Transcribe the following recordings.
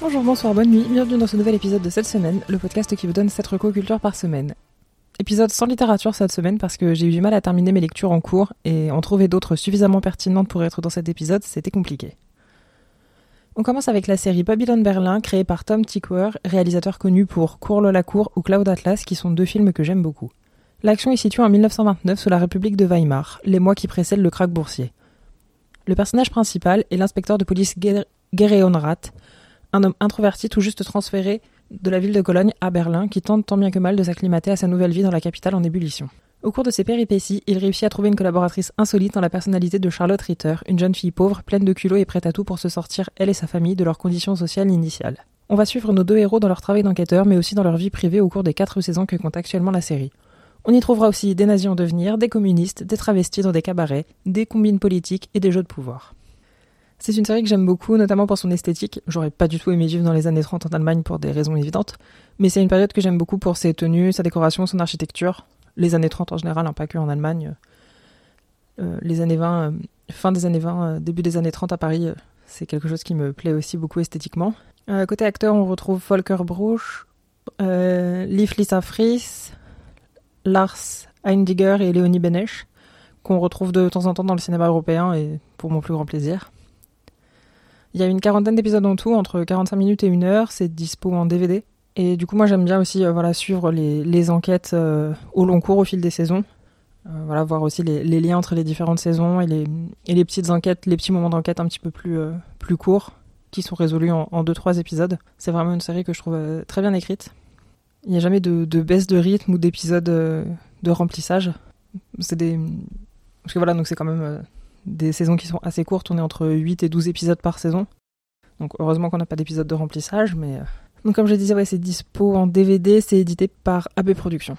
Bonjour, bonsoir, bonne nuit, bienvenue dans ce nouvel épisode de cette semaine, le podcast qui vous donne 7 recours culture par semaine. Épisode sans littérature cette semaine parce que j'ai eu du mal à terminer mes lectures en cours et en trouver d'autres suffisamment pertinentes pour être dans cet épisode, c'était compliqué. On commence avec la série Babylon Berlin créée par Tom Tykwer, réalisateur connu pour Cours la cour ou Cloud Atlas qui sont deux films que j'aime beaucoup. L'action est située en 1929 sous la République de Weimar, les mois qui précèdent le krach boursier. Le personnage principal est l'inspecteur de police Rath, un homme introverti tout juste transféré de la ville de Cologne à Berlin qui tente tant bien que mal de s'acclimater à sa nouvelle vie dans la capitale en ébullition. Au cours de ses péripéties, il réussit à trouver une collaboratrice insolite en la personnalité de Charlotte Ritter, une jeune fille pauvre, pleine de culot et prête à tout pour se sortir, elle et sa famille, de leurs conditions sociales initiales. On va suivre nos deux héros dans leur travail d'enquêteur, mais aussi dans leur vie privée au cours des quatre saisons que compte actuellement la série. On y trouvera aussi des nazis en devenir, des communistes, des travestis dans des cabarets, des combines politiques et des jeux de pouvoir. C'est une série que j'aime beaucoup, notamment pour son esthétique. J'aurais pas du tout aimé vivre dans les années 30 en Allemagne pour des raisons évidentes, mais c'est une période que j'aime beaucoup pour ses tenues, sa décoration, son architecture. Les années 30 en général, hein, pas que en Allemagne. Euh, les années 20, euh, fin des années 20, euh, début des années 30 à Paris, c'est quelque chose qui me plaît aussi beaucoup esthétiquement. côté acteur, on retrouve Volker Bruch, Liv Lisa Fries, Lars Eindiger et Léonie Benesch, qu'on retrouve de temps en temps dans le cinéma européen et pour mon plus grand plaisir. Il y a une quarantaine d'épisodes en tout, entre 45 minutes et une heure. C'est dispo en DVD. Et du coup, moi, j'aime bien aussi euh, voilà, suivre les, enquêtes euh, au long cours, au fil des saisons. Euh, voilà, voir aussi les, liens entre les différentes saisons et les, et les petites enquêtes, les petits moments d'enquête un petit peu plus, plus courts, qui sont résolus en 2-3 épisodes. C'est vraiment une série que je trouve très bien écrite. Il n'y a jamais de, de, baisse de rythme ou d'épisodes de remplissage. C'est des. Parce que voilà, donc c'est quand même des saisons qui sont assez courtes, on est entre 8 et 12 épisodes par saison. Donc heureusement qu'on n'a pas d'épisode de remplissage, mais... Euh, donc comme je disais, c'est dispo en DVD, c'est édité par AB Productions.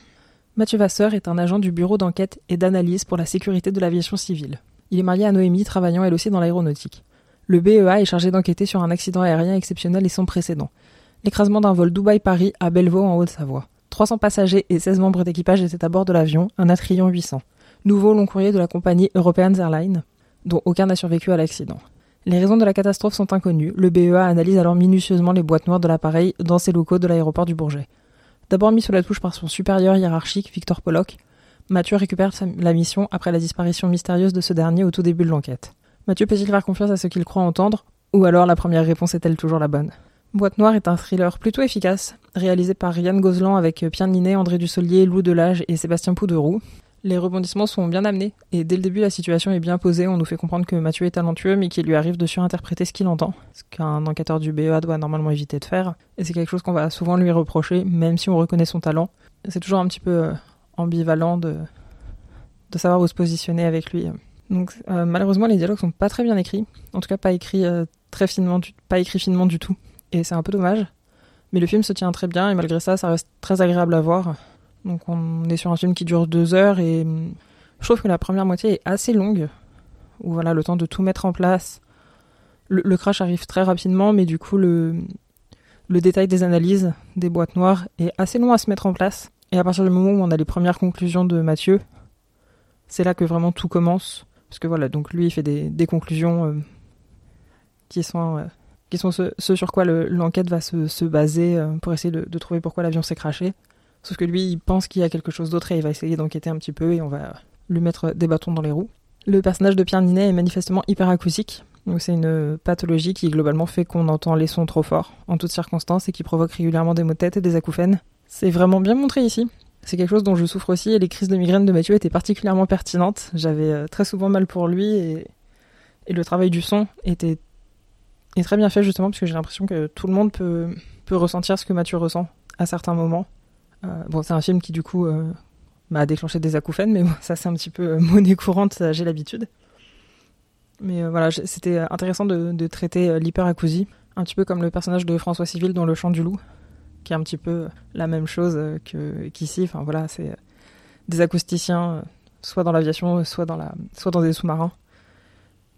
Mathieu Vasseur est un agent du bureau d'enquête et d'analyse pour la sécurité de l'aviation civile. Il est marié à Noémie, travaillant elle aussi dans l'aéronautique. Le BEA est chargé d'enquêter sur un accident aérien exceptionnel et sans précédent. L'écrasement d'un vol Dubaï-Paris à Bellevaux en Haute-Savoie. 300 passagers et 16 membres d'équipage étaient à bord de l'avion, un Atrion 800. Nouveau long courrier de la compagnie European Airlines, dont aucun n'a survécu à l'accident. Les raisons de la catastrophe sont inconnues. Le BEA analyse alors minutieusement les boîtes noires de l'appareil dans ses locaux de l'aéroport du Bourget. D'abord mis sous la touche par son supérieur hiérarchique, Victor Pollock, Mathieu récupère la mission après la disparition mystérieuse de ce dernier au tout début de l'enquête. Mathieu peut-il faire confiance à ce qu'il croit entendre Ou alors la première réponse est-elle toujours la bonne? Boîte Noire est un thriller plutôt efficace, réalisé par Yann Gozlan avec Pierre Ninet, André Dussolier, Lou Delage et Sébastien Pouderoux, les rebondissements sont bien amenés, et dès le début, la situation est bien posée. On nous fait comprendre que Mathieu est talentueux, mais qu'il lui arrive de surinterpréter ce qu'il entend, ce qu'un enquêteur du BEA doit normalement éviter de faire. Et c'est quelque chose qu'on va souvent lui reprocher, même si on reconnaît son talent. C'est toujours un petit peu euh, ambivalent de, de savoir où se positionner avec lui. Donc euh, malheureusement, les dialogues sont pas très bien écrits, en tout cas pas écrits euh, très finement, pas écrits finement du tout. Et c'est un peu dommage. Mais le film se tient très bien et malgré ça, ça reste très agréable à voir. Donc on est sur un film qui dure deux heures et hum, je trouve que la première moitié est assez longue, où voilà le temps de tout mettre en place. Le, crash arrive très rapidement, mais du coup le, détail des analyses des boîtes noires est assez long à se mettre en place. Et à partir du moment où on a les premières conclusions de Mathieu, c'est là que vraiment tout commence. Parce que voilà, donc lui il fait des, conclusions euh, qui sont, euh, qui sont ce, sur quoi l'enquête va se, se baser euh, pour essayer de trouver pourquoi l'avion s'est crashé. Sauf que lui, il pense qu'il y a quelque chose d'autre et il va essayer d'enquêter un petit peu et on va lui mettre des bâtons dans les roues. Le personnage de Pierre Ninet est manifestement hyperacousique. Donc c'est une pathologie qui globalement fait qu'on entend les sons trop forts en toutes circonstances et qui provoque régulièrement des maux de tête et des acouphènes. C'est vraiment bien montré ici. C'est quelque chose dont je souffre aussi et les crises de migraine de Mathieu étaient particulièrement pertinentes. J'avais euh, très souvent mal pour lui et, le travail du son était très bien fait justement parce que j'ai l'impression que tout le monde peut ressentir ce que Mathieu ressent à certains moments. Euh, bon, c'est un film qui du coup euh, m'a déclenché des acouphènes, mais ça c'est un petit peu euh, monnaie courante, j'ai l'habitude. Mais voilà, c'était intéressant de, traiter l'hyperacousie, un petit peu comme le personnage de François Civil dans Le Chant du Loup, qui est un petit peu la même chose qu'ici. enfin voilà, c'est des acousticiens, soit dans l'aviation, soit dans la, soit dans des sous-marins,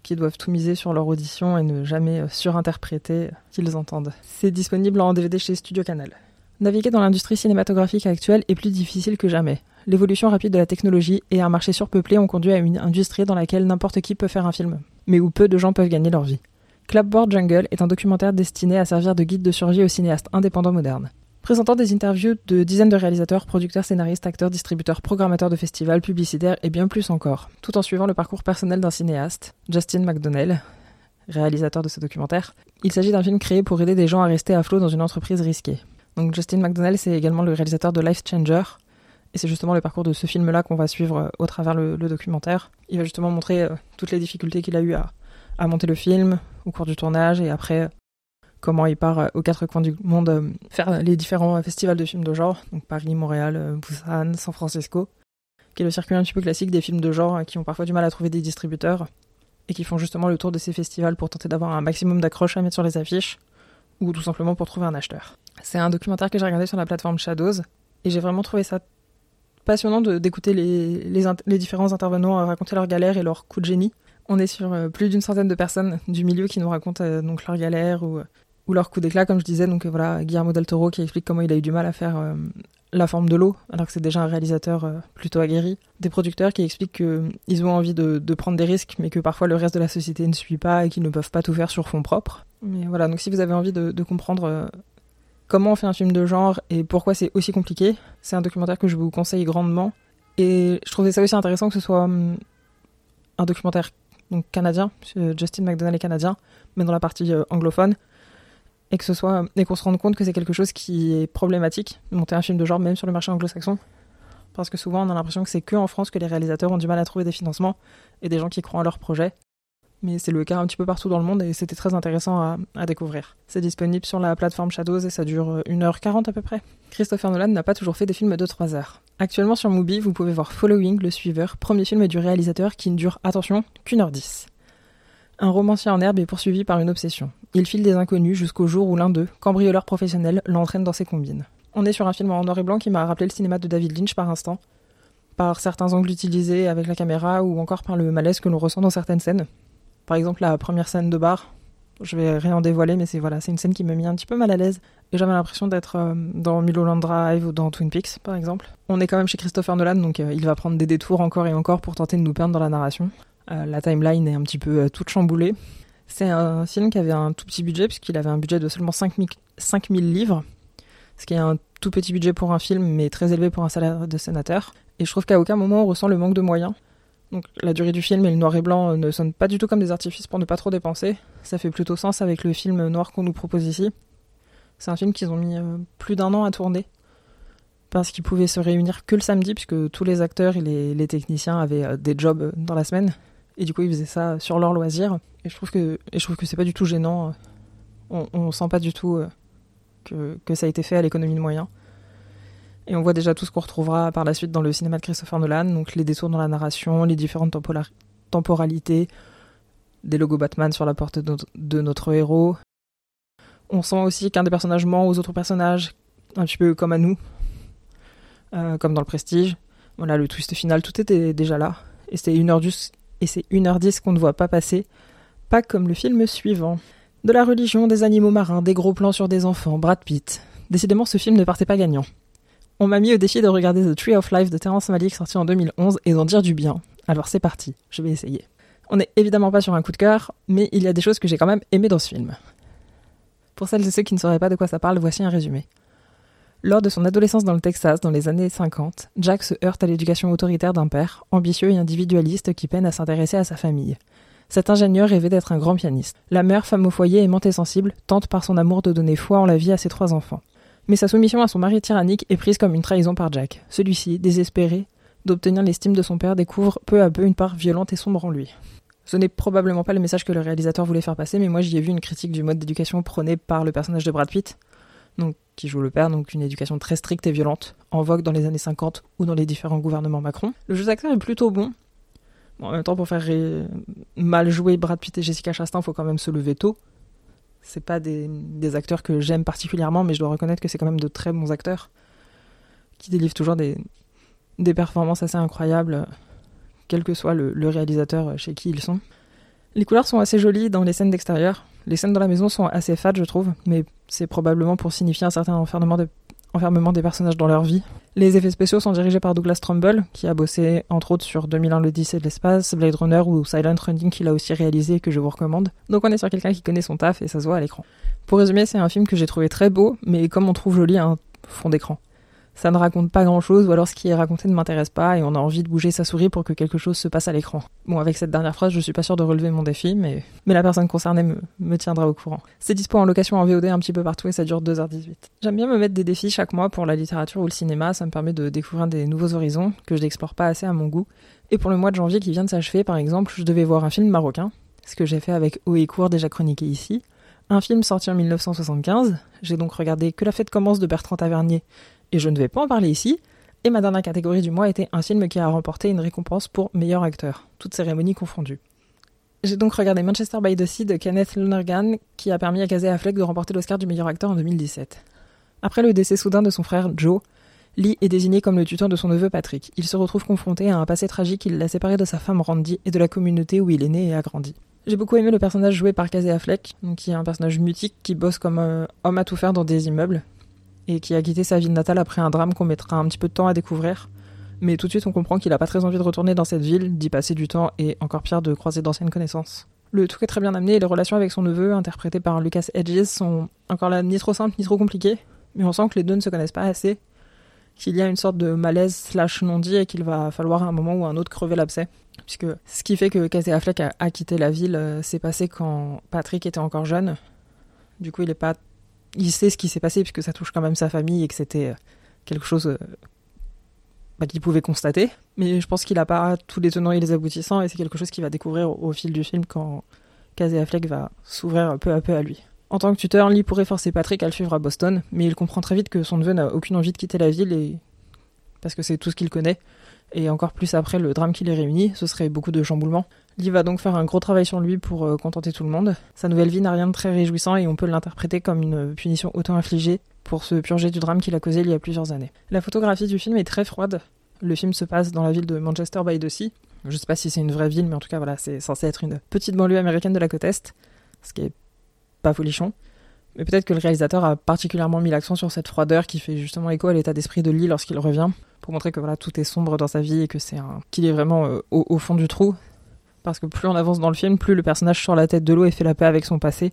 qui doivent tout miser sur leur audition et ne jamais surinterpréter qu'ils entendent. C'est disponible en DVD chez Studio Canal. Naviguer dans l'industrie cinématographique actuelle est plus difficile que jamais. L'évolution rapide de la technologie et un marché surpeuplé ont conduit à une industrie dans laquelle n'importe qui peut faire un film, mais où peu de gens peuvent gagner leur vie. Clapboard Jungle est un documentaire destiné à servir de guide de survie aux cinéastes indépendants modernes. Présentant des interviews de dizaines de réalisateurs, producteurs, scénaristes, acteurs, distributeurs, programmateurs de festivals, publicitaires et bien plus encore, tout en suivant le parcours personnel d'un cinéaste, Justin McDonnell, réalisateur de ce documentaire. Il s'agit d'un film créé pour aider des gens à rester à flot dans une entreprise risquée. Justin McDonnell, c'est également le réalisateur de Life Changer, et c'est justement le parcours de ce film-là qu'on va suivre euh, au travers le, documentaire. Il va justement montrer euh, toutes les difficultés qu'il a eu à, à, monter le film au cours du tournage et après comment il part euh, aux quatre coins du monde faire les différents festivals de films de genre, donc Paris, Montréal, Busan, San Francisco, qui est le circuit un petit peu classique des films de genre qui ont parfois du mal à trouver des distributeurs et qui font justement le tour de ces festivals pour tenter d'avoir un maximum d'accroches à mettre sur les affiches ou tout simplement pour trouver un acheteur. C'est un documentaire que j'ai regardé sur la plateforme Shadows et j'ai vraiment trouvé ça passionnant d'écouter les, différents intervenants raconter leurs galères et leurs coups de génie. On est sur euh, plus d'une centaine de personnes du milieu qui nous racontent euh, donc leurs galères ou, euh, leurs coups d'éclat, comme je disais. Donc voilà, Guillermo del Toro qui explique comment il a eu du mal à faire la forme de l'eau, alors que c'est déjà un réalisateur plutôt aguerri. Des producteurs qui expliquent qu'ils ont envie de, de, prendre des risques, mais que parfois le reste de la société ne suit pas et qu'ils ne peuvent pas tout faire sur fond propre. Mais voilà, donc si vous avez envie de, comprendre comment on fait un film de genre et pourquoi c'est aussi compliqué. C'est un documentaire que je vous conseille grandement. Et je trouvais ça aussi intéressant que ce soit hum, un documentaire canadien, Justin McDonald est canadien, mais dans la partie euh, anglophone, et que ce soit et qu'on se rende compte que c'est quelque chose qui est problématique, monter un film de genre même sur le marché anglo-saxon, parce que souvent on a l'impression que c'est que en France que les réalisateurs ont du mal à trouver des financements et des gens qui croient en leur projet mais c'est le cas un petit peu partout dans le monde et c'était très intéressant à, découvrir. C'est disponible sur la plateforme Shadows et ça dure 1h40 à peu près. Christopher Nolan n'a pas toujours fait des films de 3 heures. Actuellement sur Mubi, vous pouvez voir Following, le suiveur, premier film du réalisateur qui ne dure, attention, qu'une heure 10. Un romancier en herbe est poursuivi par une obsession. Il file des inconnus jusqu'au jour où l'un d'eux, cambrioleur professionnel, l'entraîne dans ses combines. On est sur un film en noir et blanc qui m'a rappelé le cinéma de David Lynch par instant, par certains angles utilisés avec la caméra ou encore par le malaise que l'on ressent dans certaines scènes. Par exemple, la première scène de bar, je vais rien dévoiler, mais c'est voilà, c'est une scène qui m'a mis un petit peu mal à l'aise. Et j'avais l'impression d'être euh, dans Mulholland Drive ou dans Twin Peaks, par exemple. On est quand même chez Christopher Nolan, donc euh, il va prendre des détours encore et encore pour tenter de nous perdre dans la narration. Euh, la timeline est un petit peu toute chamboulée. C'est un film qui avait un tout petit budget, puisqu'il avait un budget de seulement 5000, 5000 livres, ce qui est un tout petit budget pour un film, mais très élevé pour un salaire de sénateur. Et je trouve qu'à aucun moment on ressent le manque de moyens. Donc la durée du film et le noir et blanc euh, ne sonnent pas du tout comme des artifices pour ne pas trop dépenser. Ça fait plutôt sens avec le film noir qu'on nous propose ici. C'est un film qu'ils ont mis euh, plus d'un an à tourner parce qu'ils pouvaient se réunir que le samedi puisque tous les acteurs et les, techniciens avaient euh, des jobs dans la semaine et du coup ils faisaient ça sur leur loisir. Et je trouve que et je trouve que c'est pas du tout gênant. On, sent pas du tout que, que ça a été fait à l'économie de moyens. Et on voit déjà tout ce qu'on retrouvera par la suite dans le cinéma de Christopher Nolan, donc les détours dans la narration, les différentes temporalités, des logos Batman sur la porte de notre, héros. On sent aussi qu'un des personnages ment aux autres personnages, un petit peu comme à nous, euh, comme dans le Prestige. Voilà, le twist final, tout était déjà là. Et c'est 1h10, et c'est 1h10 qu'on ne voit pas passer, pas comme le film suivant. De la religion, des animaux marins, des gros plans sur des enfants, Brad Pitt. Décidément, ce film ne partait pas gagnant. On m'a mis au défi de regarder The Tree of Life de Terrence Malick sorti en 2011 et d'en dire du bien. Alors c'est parti, je vais essayer. On n'est évidemment pas sur un coup de cœur, mais il y a des choses que j'ai quand même aimées dans ce film. Pour celles et ceux qui ne sauraient pas de quoi ça parle, voici un résumé. Lors de son adolescence dans le Texas, dans les années 50, Jack se heurte à l'éducation autoritaire d'un père, ambitieux et individualiste qui peine à s'intéresser à sa famille. Cet ingénieur rêvait d'être un grand pianiste. La mère, femme au foyer, aimante et sensible, tente par son amour de donner foi en la vie à ses trois enfants. Mais sa soumission à son mari tyrannique est prise comme une trahison par Jack. Celui-ci, désespéré d'obtenir l'estime de son père, découvre peu à peu une part violente et sombre en lui. Ce n'est probablement pas le message que le réalisateur voulait faire passer, mais moi j'y ai vu une critique du mode d'éducation prôné par le personnage de Brad Pitt, donc, qui joue le père, donc une éducation très stricte et violente, en vogue dans les années 50 ou dans les différents gouvernements Macron. Le jeu d'acteur est plutôt bon. en même temps, pour faire mal jouer Brad Pitt et Jessica Chastain, il faut quand même se lever tôt. C'est pas des, acteurs que j'aime particulièrement, mais je dois reconnaître que c'est quand même de très bons acteurs qui délivrent toujours des, des performances assez incroyables, quel que soit le, réalisateur chez qui ils sont. Les couleurs sont assez jolies dans les scènes d'extérieur. Les scènes dans la maison sont assez fades, je trouve, mais c'est probablement pour signifier un certain enfermement, enfermement des personnages dans leur vie. Les effets spéciaux sont dirigés par Douglas Trumbull, qui a bossé entre autres sur 2001 l'Odyssée de l'espace, Blade Runner ou Silent Running qu'il a aussi réalisé et que je vous recommande. Donc on est sur quelqu'un qui connaît son taf et ça se voit à l'écran. Pour résumer, c'est un film que j'ai trouvé très beau, mais comme on trouve joli un fond d'écran ça ne raconte pas grand chose, ou alors ce qui est raconté ne m'intéresse pas, et on a envie de bouger sa souris pour que quelque chose se passe à l'écran. Bon, avec cette dernière phrase, je suis pas sûr de relever mon défi, mais, mais la personne concernée me, tiendra au courant. C'est dispo en location en VOD un petit peu partout et ça dure 2h18. J'aime bien me mettre des défis chaque mois pour la littérature ou le cinéma, ça me permet de découvrir des nouveaux horizons que je n'explore pas assez à mon goût. Et pour le mois de janvier qui vient de s'achever, par exemple, je devais voir un film marocain, ce que j'ai fait avec Haut et Court déjà chroniqué ici. Un film sorti en 1975, j'ai donc regardé Que la fête commence de Bertrand Tavernier, et je ne vais pas en parler ici. Et ma dernière catégorie du mois était un film qui a remporté une récompense pour meilleur acteur, toutes cérémonies confondues. J'ai donc regardé Manchester by the Sea de Kenneth Lonergan, qui a permis à Casey Affleck de remporter l'Oscar du meilleur acteur en 2017. Après le décès soudain de son frère Joe, Lee est désigné comme le tuteur de son neveu Patrick. Il se retrouve confronté à un passé tragique qui l'a séparé de sa femme Randy et de la communauté où il est né et a grandi. J'ai beaucoup aimé le personnage joué par Casey Affleck, qui est un personnage mutique qui bosse comme euh, homme à tout faire dans des immeubles, et qui a quitté sa ville natale après un drame qu'on mettra un petit peu de temps à découvrir. Mais tout de suite, on comprend qu'il n'a pas très envie de retourner dans cette ville, d'y passer du temps et encore pire de croiser d'anciennes connaissances. Le truc est très bien amené et les relations avec son neveu, interprétées par Lucas Hedges, sont encore là ni trop simples ni trop compliquées, mais on sent que les deux ne se connaissent pas assez, qu'il y a une sorte de malaise slash non-dit et qu'il va falloir à un moment ou un autre crever l'abcès. Puisque ce qui fait que Casey Affleck a, a quitté la ville euh, s'est passé quand Patrick était encore jeune. Du coup, il est pas il sait ce qui s'est passé puisque ça touche quand même sa famille et que c'était euh, quelque chose euh, bah, qu'il pouvait constater. Mais je pense qu'il n'a pas tous les tenants et les aboutissants et c'est quelque chose qu'il va découvrir au, fil du film quand Casey Affleck va s'ouvrir peu à peu à lui. En tant que tuteur, Lee pourrait forcer Patrick à le suivre à Boston, mais il comprend très vite que son neveu n'a aucune envie de quitter la ville et parce que c'est tout ce qu'il connaît. Et encore plus après le drame qui les réunit, ce serait beaucoup de chamboulements. Lee va donc faire un gros travail sur lui pour euh, contenter tout le monde. Sa nouvelle vie n'a rien de très réjouissant et on peut l'interpréter comme une punition auto-infligée pour se purger du drame qu'il a causé il y a plusieurs années. La photographie du film est très froide. Le film se passe dans la ville de Manchester by the Sea. Je sais pas si c'est une vraie ville, mais en tout cas, voilà, c'est censé être une petite banlieue américaine de la côte Est, ce qui est pas folichon. Mais peut-être que le réalisateur a particulièrement mis l'accent sur cette froideur qui fait justement écho à l'état d'esprit de Lee lorsqu'il revient, pour montrer que voilà, tout est sombre dans sa vie et que c'est un... qu'il est vraiment euh, au, fond du trou parce que plus on avance dans le film, plus le personnage sort la tête de l'eau et fait la paix avec son passé.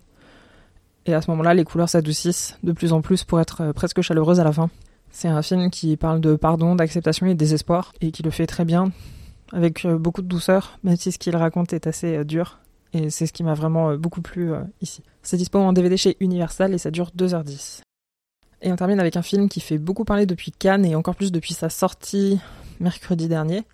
Et à ce moment-là, les couleurs s'adoucissent de plus en plus pour être euh, presque chaleureuses à la fin. C'est un film qui parle de pardon, d'acceptation et de désespoir, et qui le fait très bien, avec euh, beaucoup de douceur, même si ce qu'il raconte est assez dur. Et c'est ce qui m'a vraiment beaucoup plu ici. C'est dispo en DVD chez Universal et ça dure 2h10. Et on termine avec un film qui fait beaucoup parler depuis Cannes et encore plus depuis sa sortie mercredi dernier.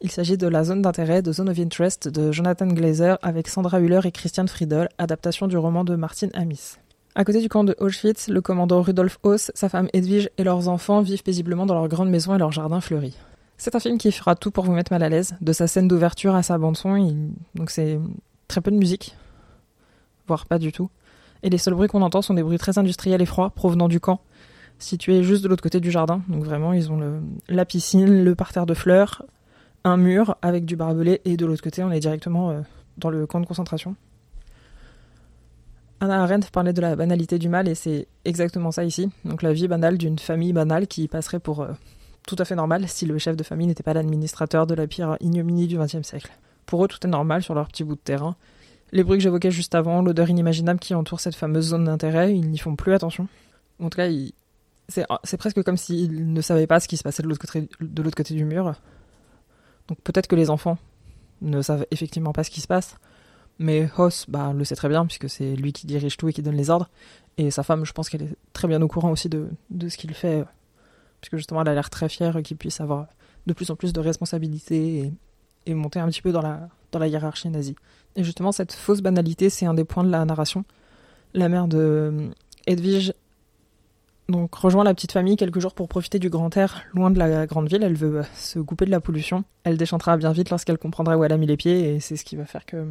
Il s'agit de La zone d'intérêt, de Zone of Interest de Jonathan Glazer avec Sandra Hüller et Christian Friedel, adaptation du roman de Martin Amis. À côté du camp de Auschwitz, le commandant Rudolf Haus, sa femme Edwige et leurs enfants vivent paisiblement dans leur grande maison et leur jardin fleuri. C'est un film qui fera tout pour vous mettre mal à l'aise, de sa scène d'ouverture à sa bande-son, donc c'est très peu de musique, voire pas du tout. Et les seuls bruits qu'on entend sont des bruits très industriels et froids provenant du camp, situé juste de l'autre côté du jardin. Donc vraiment, ils ont la piscine, le parterre de fleurs, un mur avec du barbelé et de l'autre côté, on est directement euh, dans le camp de concentration. Anna Arendt parlait de la banalité du mal et c'est exactement ça ici. Donc la vie banale d'une famille banale qui passerait pour euh, tout à fait normale si le chef de famille n'était pas l'administrateur de la pire ignominie du XXe siècle. Pour eux, tout est normal sur leur petit bout de terrain. Les bruits que j'évoquais juste avant, l'odeur inimaginable qui entoure cette fameuse zone d'intérêt, ils n'y font plus attention. En tout cas, c'est presque comme s'ils ne savaient pas ce qui se passait de l'autre côté, du mur. Donc peut-être que les enfants ne savent effectivement pas ce qui se passe, mais Hoss bah, le sait très bien puisque c'est lui qui dirige tout et qui donne les ordres. Et sa femme, je pense qu'elle est très bien au courant aussi de, ce qu'il fait, puisque justement elle a l'air très fière qu'il puisse avoir de plus en plus de responsabilités et, et, monter un petit peu dans la, dans la hiérarchie nazie. Et justement, cette fausse banalité, c'est un des points de la narration. La mère de Edwige donc rejoint la petite famille quelques jours pour profiter du grand air loin de la grande ville. Elle veut euh, se couper de la pollution. Elle déchantera bien vite lorsqu'elle comprendra où elle a mis les pieds et c'est ce qui va faire que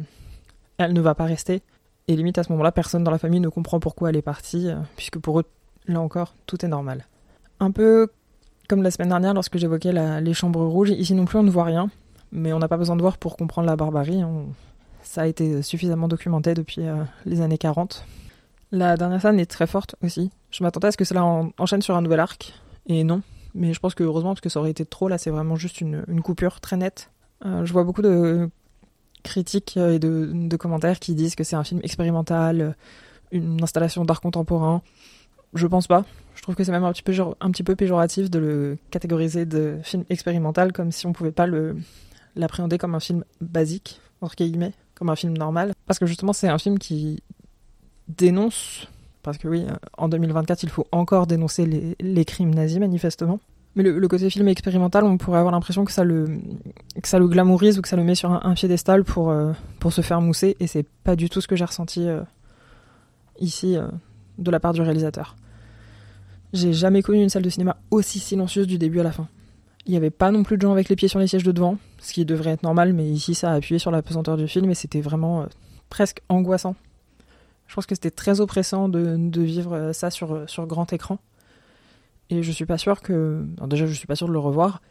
elle ne va pas rester. Et limite à ce moment-là, personne dans la famille ne comprend pourquoi elle est partie, euh, puisque pour eux, là encore, tout est normal. Un peu comme la semaine dernière lorsque j'évoquais les chambres rouges, ici non plus on ne voit rien, mais on n'a pas besoin de voir pour comprendre la barbarie. Ça a été suffisamment documenté depuis euh, les années 40. La dernière scène est très forte aussi. Je m'attendais à ce que cela enchaîne sur un nouvel arc, et non. Mais je pense que heureusement, parce que ça aurait été trop, là, c'est vraiment juste une, coupure très nette. Euh, je vois beaucoup de critiques et de, de commentaires qui disent que c'est un film expérimental, une installation d'art contemporain. Je pense pas. Je trouve que c'est même un petit, peu, un petit peu péjoratif de le catégoriser de film expérimental comme si on pouvait pas l'appréhender comme un film basique, entre guillemets, comme un film normal. Parce que justement, c'est un film qui dénonce, parce que oui, en 2024, il faut encore dénoncer les, crimes nazis, manifestement. Mais le, côté film expérimental, on pourrait avoir l'impression que ça le que ça le glamourise ou que ça le met sur un, un piédestal pour euh, pour se faire mousser, et c'est pas du tout ce que j'ai ressenti euh, ici euh, de la part du réalisateur. J'ai jamais connu une salle de cinéma aussi silencieuse du début à la fin. Il n'y avait pas non plus de gens avec les pieds sur les sièges de devant, ce qui devrait être normal, mais ici ça a appuyé sur la pesanteur du film et c'était vraiment euh, presque angoissant. Je pense que c'était très oppressant de, vivre ça sur, sur grand écran. Et je suis pas sûr que. Déjà, je suis pas sûr de le revoir.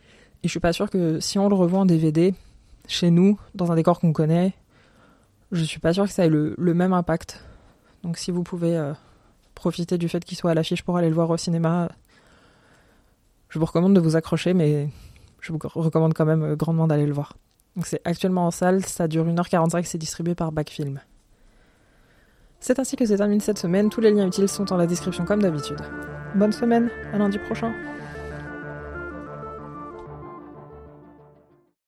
Et je suis pas sûr que si on le revoit en DVD, chez nous, dans un décor qu'on connaît, je suis pas sûr que ça ait le, le même impact. Donc si vous pouvez euh, profiter du fait qu'il soit à l'affiche pour aller le voir au cinéma, je vous recommande de vous accrocher, mais je vous recommande quand même euh, grandement d'aller le voir. Donc c'est actuellement en salle, ça dure 1h45, c'est distribué par Backfilm. C'est ainsi que se termine cette semaine, tous les liens utiles sont dans la description comme d'habitude. Bonne semaine, à lundi prochain